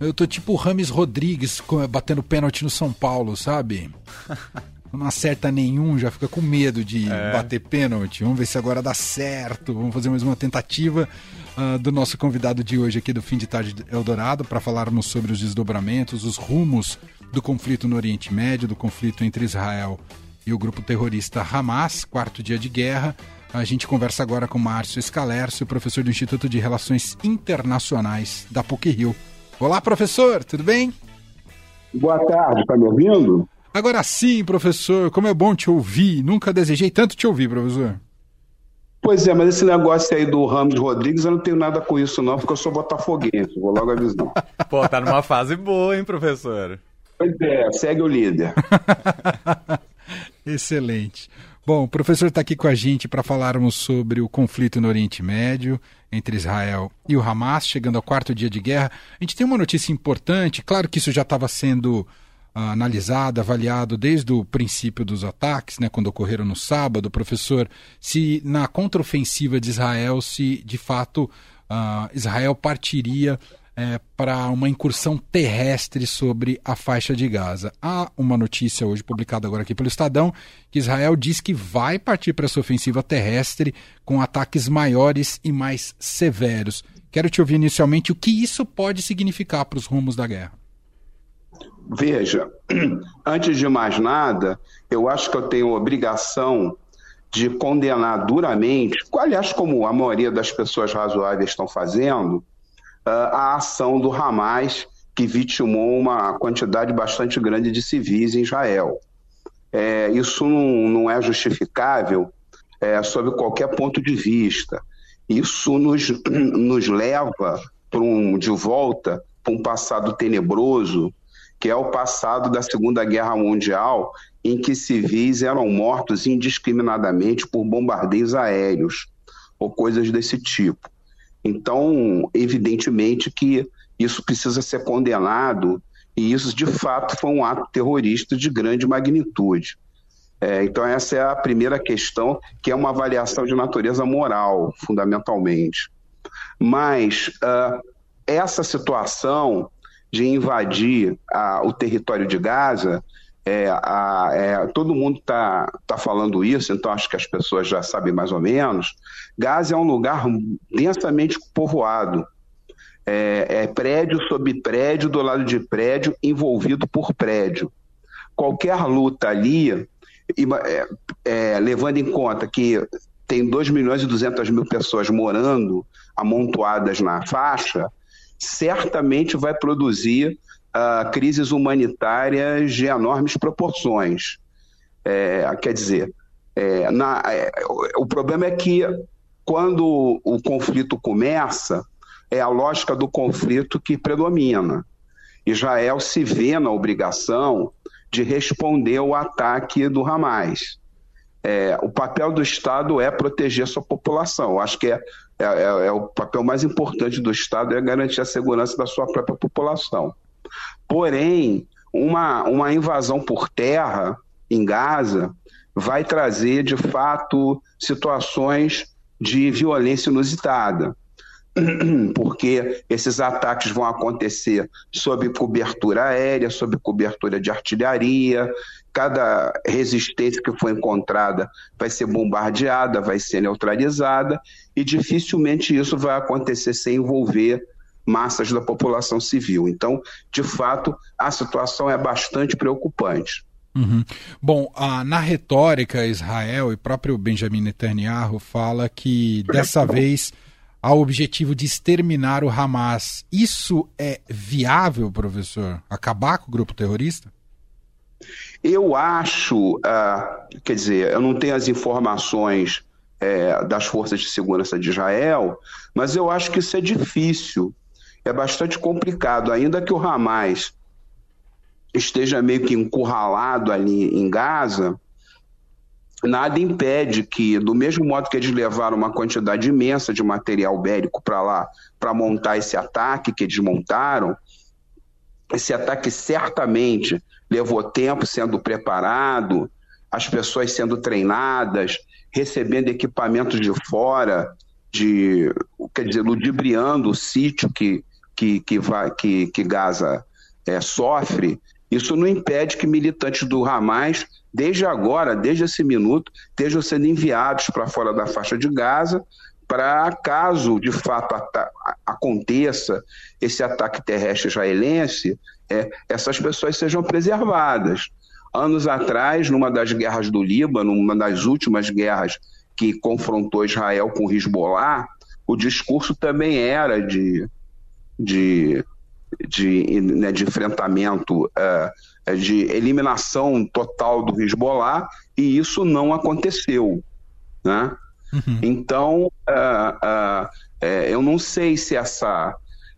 Eu tô tipo o Rames Rodrigues batendo pênalti no São Paulo, sabe? Não acerta nenhum, já fica com medo de é. bater pênalti. Vamos ver se agora dá certo. Vamos fazer mais uma tentativa uh, do nosso convidado de hoje aqui do Fim de Tarde Eldorado para falarmos sobre os desdobramentos, os rumos do conflito no Oriente Médio, do conflito entre Israel e o grupo terrorista Hamas, quarto dia de guerra. A gente conversa agora com Márcio Escalércio, professor do Instituto de Relações Internacionais da PUC-Rio. Olá, professor, tudo bem? Boa tarde, está me ouvindo? Agora sim, professor, como é bom te ouvir. Nunca desejei tanto te ouvir, professor. Pois é, mas esse negócio aí do Ramos Rodrigues, eu não tenho nada com isso não, porque eu sou botafoguense, vou logo avisar. Pô, tá numa fase boa, hein, professor? Pois é, segue o líder. Excelente. Bom, o professor está aqui com a gente para falarmos sobre o conflito no Oriente Médio entre Israel e o Hamas, chegando ao quarto dia de guerra. A gente tem uma notícia importante, claro que isso já estava sendo uh, analisado, avaliado desde o princípio dos ataques, né, quando ocorreram no sábado, professor, se na contraofensiva de Israel, se de fato uh, Israel partiria é, para uma incursão terrestre sobre a faixa de Gaza. Há uma notícia hoje publicada agora aqui pelo Estadão que Israel diz que vai partir para essa ofensiva terrestre com ataques maiores e mais severos. Quero te ouvir inicialmente o que isso pode significar para os rumos da guerra. Veja, antes de mais nada, eu acho que eu tenho obrigação de condenar duramente, aliás, como a maioria das pessoas razoáveis estão fazendo, a ação do Hamas, que vitimou uma quantidade bastante grande de civis em Israel. É, isso não, não, é justificável é, sob qualquer ponto de vista. Isso nos, nos leva um, de volta para um passado tenebroso, que é o passado da Segunda Guerra Mundial, em que civis eram mortos indiscriminadamente por bombardeios aéreos ou coisas desse tipo. Então, evidentemente que isso precisa ser condenado e isso, de fato, foi um ato terrorista de grande magnitude. É, então, essa é a primeira questão, que é uma avaliação de natureza moral, fundamentalmente. Mas uh, essa situação de invadir uh, o território de Gaza, é, a, é, todo mundo está tá falando isso, então acho que as pessoas já sabem mais ou menos. Gaza é um lugar densamente povoado. É, é, prédio sobre prédio, do lado de prédio, envolvido por prédio. Qualquer luta ali, é, é, levando em conta que tem 2 milhões e 200 mil pessoas morando amontoadas na faixa, certamente vai produzir uh, crises humanitárias de enormes proporções. É, quer dizer, é, na, é, o problema é que quando o conflito começa, é a lógica do conflito que predomina. Israel se vê na obrigação de responder ao ataque do Hamas. É, o papel do Estado é proteger sua população. Acho que é, é, é, é, o papel mais importante do Estado é garantir a segurança da sua própria população. Porém, uma, uma invasão por terra em Gaza vai trazer, de fato, situações de violência inusitada. Porque esses ataques vão acontecer sob cobertura aérea, sob cobertura de artilharia, cada resistência que for encontrada vai ser bombardeada, vai ser neutralizada, e dificilmente isso vai acontecer sem envolver massas da população civil. Então, de fato, a situação é bastante preocupante. Uhum. Bom, a, na retórica, Israel e próprio Benjamin Netanyahu fala que dessa vez há o objetivo de exterminar o Hamas. Isso é viável, professor? Acabar com o grupo terrorista? Eu acho, uh, quer dizer, eu não tenho as informações é, das forças de segurança de Israel, mas eu acho que isso é difícil é bastante complicado, ainda que o Hamas esteja meio que encurralado ali em Gaza, nada impede que, do mesmo modo que eles levaram uma quantidade imensa de material bélico para lá, para montar esse ataque que eles montaram, esse ataque certamente levou tempo sendo preparado, as pessoas sendo treinadas, recebendo equipamentos de fora, de, quer dizer, ludibriando o sítio que, que, que, vai, que, que Gaza é, sofre, isso não impede que militantes do Hamas, desde agora, desde esse minuto, estejam sendo enviados para fora da faixa de Gaza, para caso de fato aconteça esse ataque terrestre israelense, é, essas pessoas sejam preservadas. Anos atrás, numa das guerras do Líbano, uma das últimas guerras que confrontou Israel com Hezbollah, o discurso também era de, de, de, né, de enfrentamento, uh, de eliminação total do Hezbollah, e isso não aconteceu. Né? Uhum. Então, uh, uh, eu não sei se essa,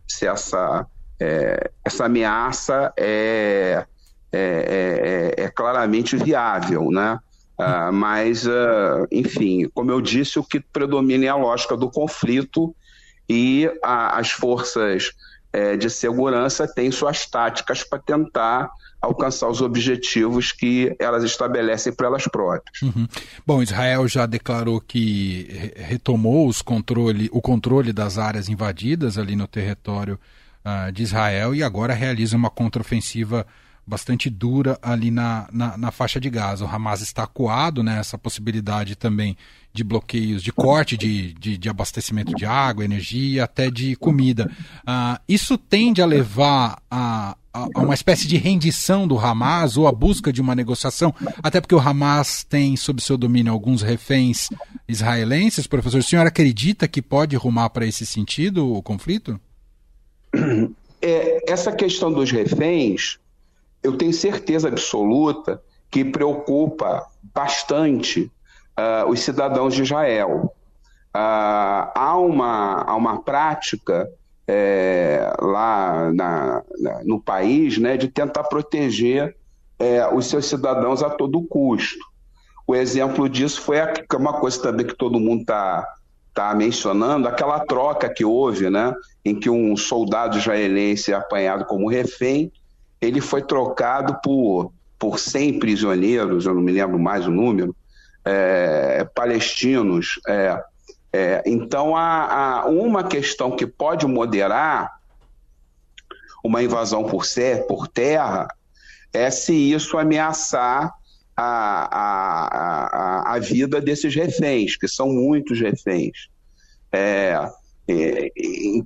se essa, é, essa ameaça é, é, é, é claramente viável, né? Uh, mas, uh, enfim, como eu disse, o que predomina é a lógica do conflito e a, as forças é, de segurança têm suas táticas para tentar alcançar os objetivos que elas estabelecem para elas próprias. Uhum. Bom, Israel já declarou que retomou controle, o controle das áreas invadidas ali no território uh, de Israel e agora realiza uma contraofensiva bastante dura ali na, na, na, faixa de Gaza. O Hamas está acuado nessa né, possibilidade também de bloqueios, de corte de, de, de abastecimento de água, energia, até de comida. Uh, isso tende a levar a, a, a, uma espécie de rendição do Hamas ou a busca de uma negociação, até porque o Hamas tem sob seu domínio alguns reféns israelenses. Professor, o senhor acredita que pode rumar para esse sentido o conflito? É, essa questão dos reféns eu tenho certeza absoluta que preocupa bastante uh, os cidadãos de Israel. Uh, há, uma, há uma prática é, lá na, na, no país né, de tentar proteger é, os seus cidadãos a todo custo. O exemplo disso foi a, uma coisa também que todo mundo está tá mencionando, aquela troca que houve, né, em que um soldado israelense é apanhado como refém ele foi trocado por, por 100 prisioneiros, eu não me lembro mais o número, é, palestinos. É, é, então, há, há, uma questão que pode moderar uma invasão por, ser, por terra é se isso ameaçar a, a, a, a vida desses reféns, que são muitos reféns. É, é,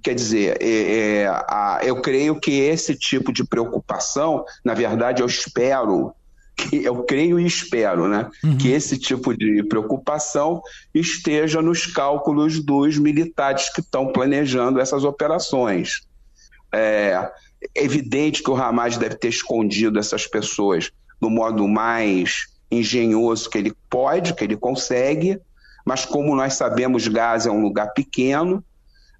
quer dizer, é, é, a, eu creio que esse tipo de preocupação, na verdade, eu espero, que, eu creio e espero, né, uhum. que esse tipo de preocupação esteja nos cálculos dos militares que estão planejando essas operações. É evidente que o Hamas deve ter escondido essas pessoas do modo mais engenhoso que ele pode, que ele consegue, mas como nós sabemos, Gaza é um lugar pequeno,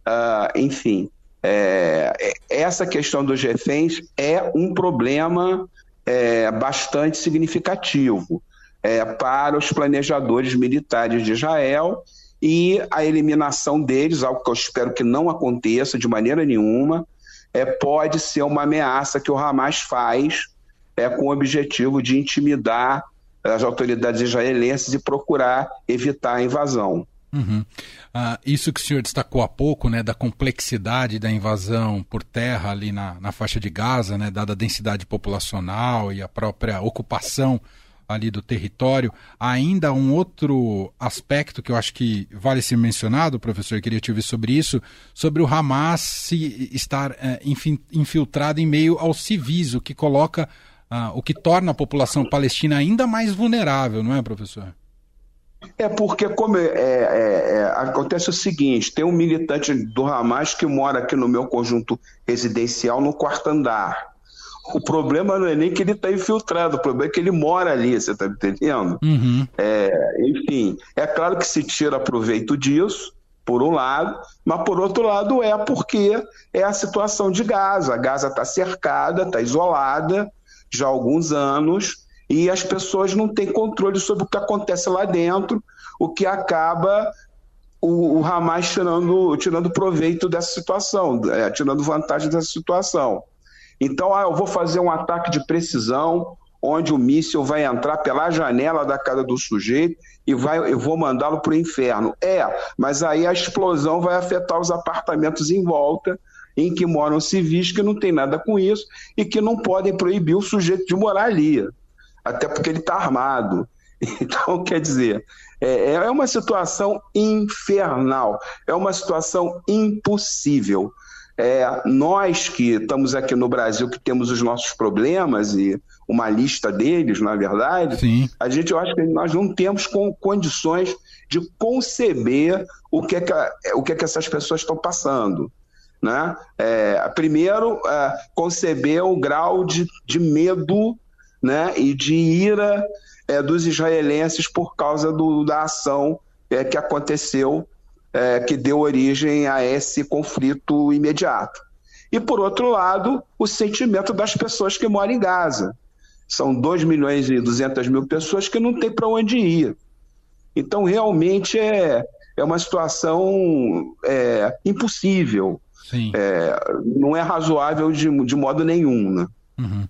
Uh, enfim, é, é, essa questão dos reféns é um problema é, bastante significativo é, para os planejadores militares de Israel e a eliminação deles, algo que eu espero que não aconteça de maneira nenhuma, é, pode ser uma ameaça que o Hamas faz é, com o objetivo de intimidar as autoridades israelenses e procurar evitar a invasão. Uhum. Ah, isso que o senhor destacou há pouco, né, da complexidade da invasão por terra ali na, na faixa de Gaza, né, dada a densidade populacional e a própria ocupação ali do território, ainda um outro aspecto que eu acho que vale ser mencionado, professor, queria te ouvir sobre isso, sobre o Hamas se estar é, infiltrado em meio aos civis, o que coloca, ah, o que torna a população palestina ainda mais vulnerável, não é, professor? É porque como é, é, é, acontece o seguinte, tem um militante do Hamas que mora aqui no meu conjunto residencial no quarto andar. O problema não é nem que ele está infiltrado, o problema é que ele mora ali, você está entendendo? Uhum. É, enfim, é claro que se tira proveito disso, por um lado, mas por outro lado é porque é a situação de Gaza. A Gaza está cercada, está isolada já há alguns anos, e as pessoas não têm controle sobre o que acontece lá dentro, o que acaba o, o Hamas tirando, tirando proveito dessa situação, é, tirando vantagem dessa situação. Então, ah, eu vou fazer um ataque de precisão, onde o míssil vai entrar pela janela da casa do sujeito e vai, eu vou mandá-lo para o inferno. É, mas aí a explosão vai afetar os apartamentos em volta em que moram civis que não tem nada com isso e que não podem proibir o sujeito de morar ali, até porque ele está armado. Então, quer dizer, é, é uma situação infernal, é uma situação impossível. É, nós que estamos aqui no Brasil, que temos os nossos problemas e uma lista deles, na verdade, Sim. a gente eu acho que nós não temos com, condições de conceber o que é que, o que, é que essas pessoas estão passando. Né? É, primeiro, é, conceber o grau de, de medo né, e de ira é, dos israelenses por causa do, da ação é, que aconteceu é, que deu origem a esse conflito imediato. E, por outro lado, o sentimento das pessoas que moram em Gaza. São 2 milhões e 200 mil pessoas que não têm para onde ir. Então, realmente, é, é uma situação é, impossível. É, não é razoável de, de modo nenhum. Né? Uhum.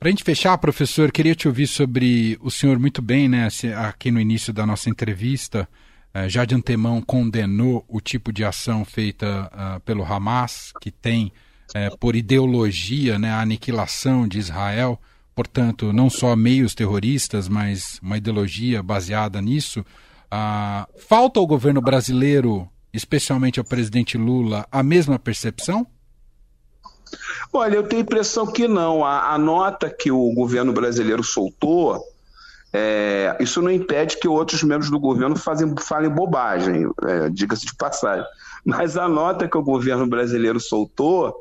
Para a gente fechar, professor, queria te ouvir sobre o senhor muito bem, né, aqui no início da nossa entrevista, eh, já de antemão condenou o tipo de ação feita uh, pelo Hamas, que tem uh, por ideologia né, a aniquilação de Israel, portanto, não só meios terroristas, mas uma ideologia baseada nisso. Uh, falta ao governo brasileiro, especialmente ao presidente Lula, a mesma percepção? Olha, eu tenho a impressão que não. A, a nota que o governo brasileiro soltou é, isso não impede que outros membros do governo fazem, falem bobagem, é, diga-se de passagem. Mas a nota que o governo brasileiro soltou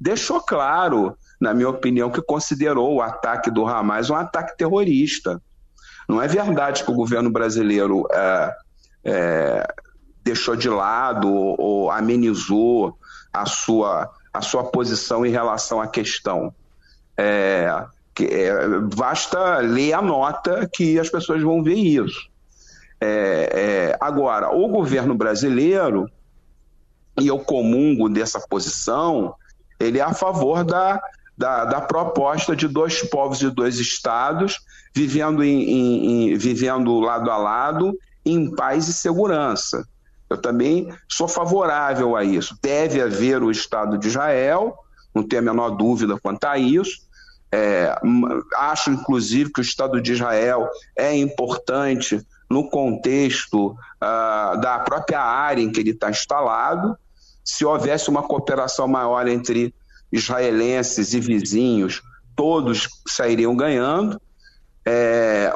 deixou claro, na minha opinião, que considerou o ataque do Hamas um ataque terrorista. Não é verdade que o governo brasileiro é, é deixou de lado ou, ou amenizou a sua, a sua posição em relação à questão. É, que, é, basta ler a nota que as pessoas vão ver isso. É, é, agora, o governo brasileiro, e eu comungo dessa posição, ele é a favor da, da, da proposta de dois povos e dois estados vivendo, em, em, em, vivendo lado a lado em paz e segurança. Eu também sou favorável a isso. Deve haver o Estado de Israel, não tenho a menor dúvida quanto a isso, é, acho, inclusive, que o Estado de Israel é importante no contexto uh, da própria área em que ele está instalado. Se houvesse uma cooperação maior entre israelenses e vizinhos, todos sairiam ganhando.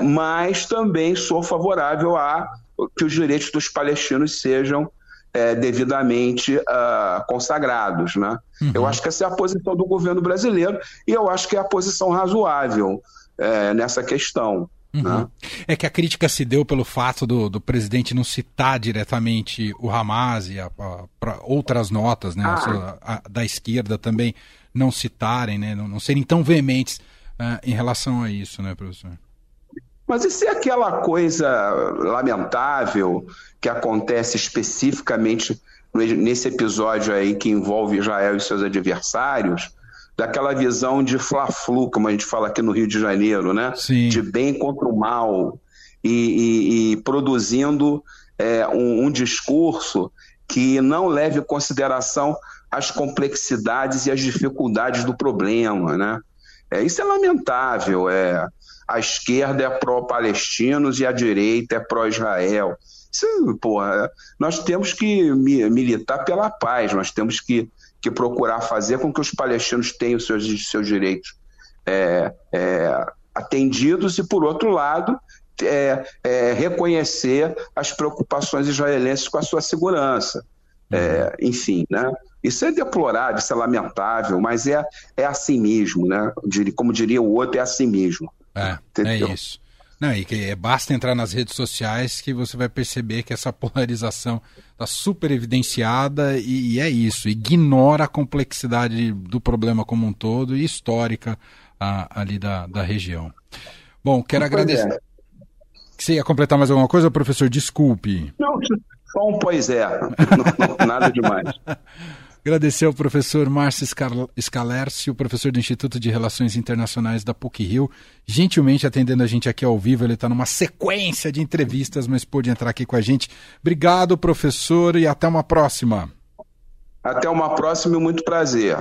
É, mas também sou favorável a que os direitos dos palestinos sejam é, devidamente uh, consagrados. Né? Uhum. Eu acho que essa é a posição do governo brasileiro e eu acho que é a posição razoável é, nessa questão. Uhum. Né? É que a crítica se deu pelo fato do, do presidente não citar diretamente o Hamas e a, a, outras notas né, ah. da esquerda também não citarem, né, não, não serem tão veementes uh, em relação a isso, né, professor? Mas e se aquela coisa lamentável que acontece especificamente nesse episódio aí que envolve Israel e seus adversários, daquela visão de fla-flu, como a gente fala aqui no Rio de Janeiro, né? Sim. De bem contra o mal e, e, e produzindo é, um, um discurso que não leve em consideração as complexidades e as dificuldades do problema, né? É, isso é lamentável. É, a esquerda é pró-palestinos e a direita é pró-Israel. Nós temos que militar pela paz, nós temos que, que procurar fazer com que os palestinos tenham seus, seus direitos é, é, atendidos e, por outro lado, é, é reconhecer as preocupações israelenses com a sua segurança. É, enfim, né? Isso é deplorável, isso é lamentável, mas é, é assim mesmo, né? Como diria o outro, é assim mesmo. É, é isso. Não, e que basta entrar nas redes sociais que você vai perceber que essa polarização está super evidenciada e, e, é isso, ignora a complexidade do problema como um todo e histórica a, ali da, da região. Bom, quero pois agradecer. É. Você ia completar mais alguma coisa, professor? Desculpe. Não, só um pois é. nada demais. Agradecer ao professor Márcio Scalércio, professor do Instituto de Relações Internacionais da PUC-Rio, gentilmente atendendo a gente aqui ao vivo. Ele está numa sequência de entrevistas, mas pôde entrar aqui com a gente. Obrigado, professor, e até uma próxima. Até uma próxima e muito prazer.